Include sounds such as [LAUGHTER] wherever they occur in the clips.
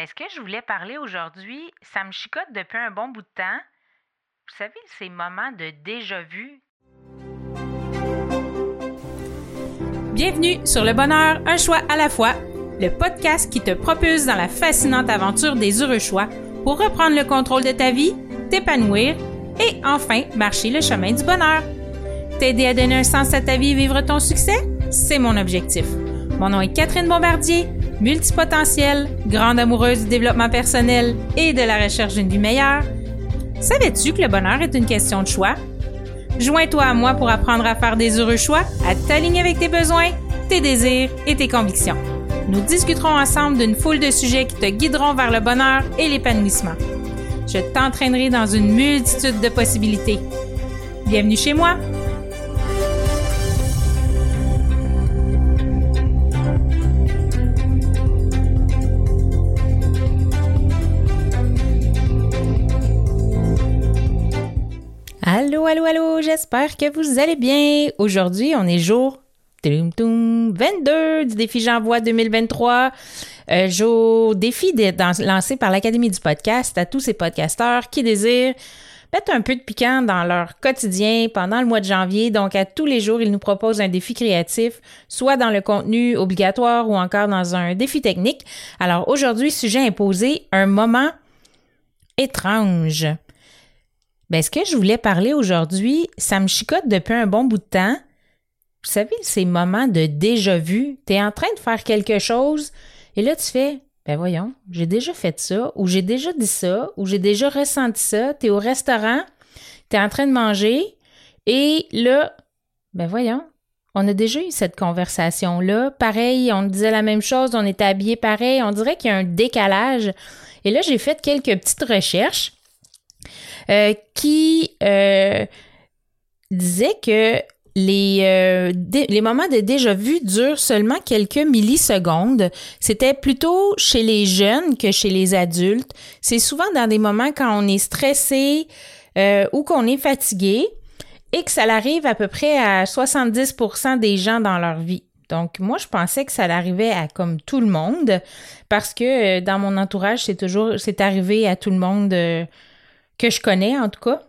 Ben, ce que je voulais parler aujourd'hui, ça me chicote depuis un bon bout de temps. Vous savez, ces moments de déjà-vu. Bienvenue sur Le Bonheur, un choix à la fois, le podcast qui te propulse dans la fascinante aventure des heureux choix pour reprendre le contrôle de ta vie, t'épanouir et enfin marcher le chemin du bonheur. T'aider à donner un sens à ta vie et vivre ton succès, c'est mon objectif. Mon nom est Catherine Bombardier, multipotentielle, grande amoureuse du développement personnel et de la recherche d'une vie meilleure. Savais-tu que le bonheur est une question de choix? Joins-toi à moi pour apprendre à faire des heureux choix, à t'aligner avec tes besoins, tes désirs et tes convictions. Nous discuterons ensemble d'une foule de sujets qui te guideront vers le bonheur et l'épanouissement. Je t'entraînerai dans une multitude de possibilités. Bienvenue chez moi! Allô, allô, allô, j'espère que vous allez bien. Aujourd'hui, on est jour 22 du défi J'envoie 2023. Euh, jour défi lancé par l'Académie du podcast à tous ces podcasteurs qui désirent mettre un peu de piquant dans leur quotidien pendant le mois de janvier. Donc, à tous les jours, ils nous proposent un défi créatif, soit dans le contenu obligatoire ou encore dans un défi technique. Alors, aujourd'hui, sujet imposé, un moment étrange. Ben, ce que je voulais parler aujourd'hui, ça me chicote depuis un bon bout de temps. Vous savez, ces moments de déjà-vu, tu es en train de faire quelque chose et là, tu fais, ben voyons, j'ai déjà fait ça, ou j'ai déjà dit ça, ou j'ai déjà ressenti ça. Tu es au restaurant, tu es en train de manger et là, ben voyons, on a déjà eu cette conversation-là. Pareil, on disait la même chose, on était habillés pareil, on dirait qu'il y a un décalage. Et là, j'ai fait quelques petites recherches euh, qui euh, disait que les, euh, les moments de déjà-vu durent seulement quelques millisecondes. C'était plutôt chez les jeunes que chez les adultes. C'est souvent dans des moments quand on est stressé ou qu'on est fatigué et que ça arrive à peu près à 70% des gens dans leur vie. Donc, moi, je pensais que ça arrivait à comme tout le monde parce que dans mon entourage, c'est toujours, c'est arrivé à tout le monde que je connais en tout cas.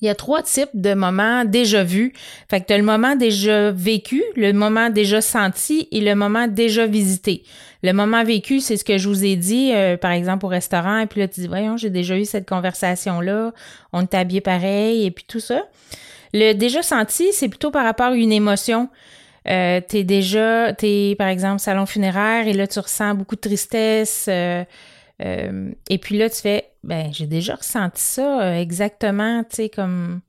Il y a trois types de moments déjà vus. Fait que tu le moment déjà vécu, le moment déjà senti et le moment déjà visité. Le moment vécu, c'est ce que je vous ai dit, euh, par exemple, au restaurant, et puis là, tu dis, voyons, j'ai déjà eu cette conversation-là, on est habillé pareil, et puis tout ça. Le déjà senti, c'est plutôt par rapport à une émotion. Euh, t'es déjà, t'es, par exemple, salon funéraire, et là, tu ressens beaucoup de tristesse, euh, euh, et puis là, tu fais, ben, j'ai déjà ressenti ça euh, exactement, tu sais, comme.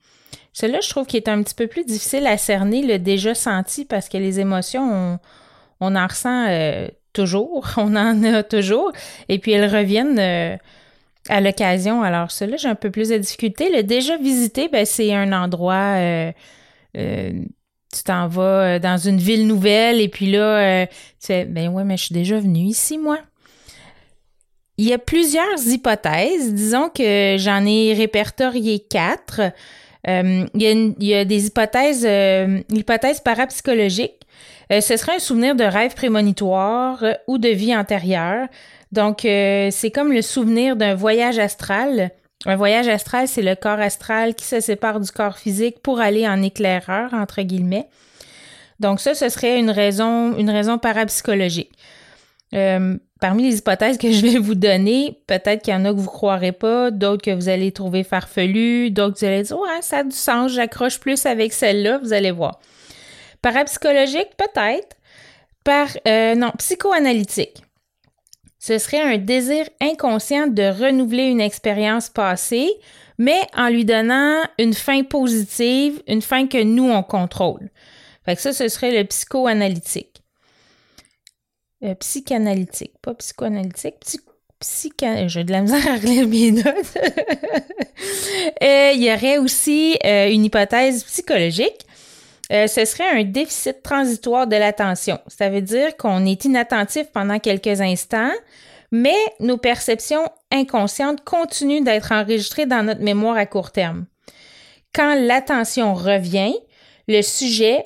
Celui-là, je trouve qu'il est un petit peu plus difficile à cerner, le déjà senti, parce que les émotions, on, en ressent euh, toujours, [LAUGHS] on en a toujours, et puis elles reviennent à l'occasion. Alors, celui-là, j'ai un peu plus de difficulté. Le déjà visité, ben, c'est un endroit tu t'en vas dans une ville nouvelle et puis là, tu fais, ben ouais, mais je suis déjà venue ici, moi. Il y a plusieurs hypothèses. Disons que j'en ai répertorié quatre. Euh, il, y a des hypothèses, euh, l'hypothèse parapsychologique. Euh, ce serait un souvenir de rêve prémonitoire ou de vie antérieure. Donc, c'est comme le souvenir d'un voyage astral. Un voyage astral, c'est le corps astral qui se sépare du corps physique pour aller en éclaireur, entre guillemets. Donc, ça, ce serait une raison, une raison parapsychologique. Euh, parmi les hypothèses que [LAUGHS] je vais vous donner, peut-être qu'il y en a que vous croirez pas, d'autres que vous allez trouver farfelues, d'autres que vous allez dire Ouais, ça a du sens, j'accroche plus avec celle-là, vous allez voir. Parapsychologique, peut-être. Par euh, non, psychoanalytique. Ce serait un désir inconscient de renouveler une expérience passée, mais en lui donnant une fin positive, une fin que nous on contrôle. Fait que ça, ce serait le psychoanalytique. Euh, psychanalytique, pas psychoanalytique, psy, J'ai de la misère à relire mes notes. [LAUGHS] Euh, il y aurait aussi euh, une hypothèse psychologique. ce serait un déficit transitoire de l'attention. Ça veut dire qu'on est inattentif pendant quelques instants, mais nos perceptions inconscientes continuent d'être enregistrées dans notre mémoire à court terme. Quand l'attention revient, le sujet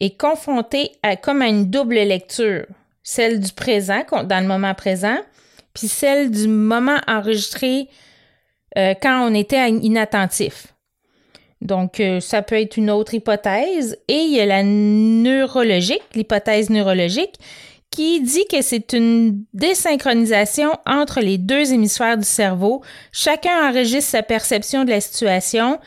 est confronté à comme à une double lecture celle du présent, dans le moment présent, puis celle du moment enregistré euh, quand on était inattentif. Donc, euh, ça peut être une autre hypothèse. Et il y a la neurologique, l'hypothèse neurologique, qui dit que c'est une désynchronisation entre les deux hémisphères du cerveau. Chacun enregistre sa perception de la situation.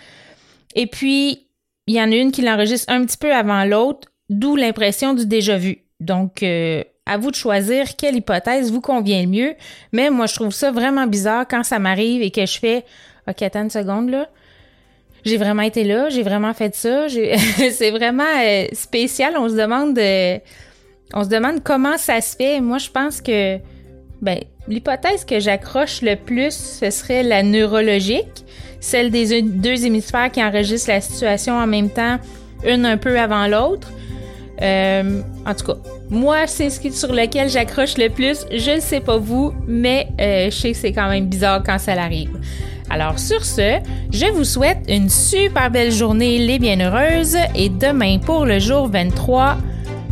Et puis, il y en a une qui l'enregistre un petit peu avant l'autre, d'où l'impression du déjà vu. Donc, euh, à vous de choisir quelle hypothèse vous convient le mieux. Mais moi, je trouve ça vraiment bizarre quand ça m'arrive et que je fais OK, attends une seconde là. J'ai vraiment été là, j'ai vraiment fait ça. [LAUGHS] c'est vraiment euh, spécial. On se demande on se demande comment ça se fait. Moi, je pense que ben, l'hypothèse que j'accroche le plus, ce serait la neurologique, celle des deux hémisphères qui enregistrent la situation en même temps, une un peu avant l'autre. Euh, en tout cas, moi, c'est ce sur lequel j'accroche le plus. Je ne sais pas vous, mais euh, je sais que c'est quand même bizarre quand ça arrive. Alors sur ce, je vous souhaite une super belle journée les bienheureuses et demain pour le jour 23,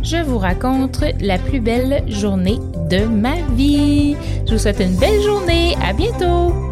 je vous raconte la plus belle journée de ma vie. Je vous souhaite une belle journée. À bientôt!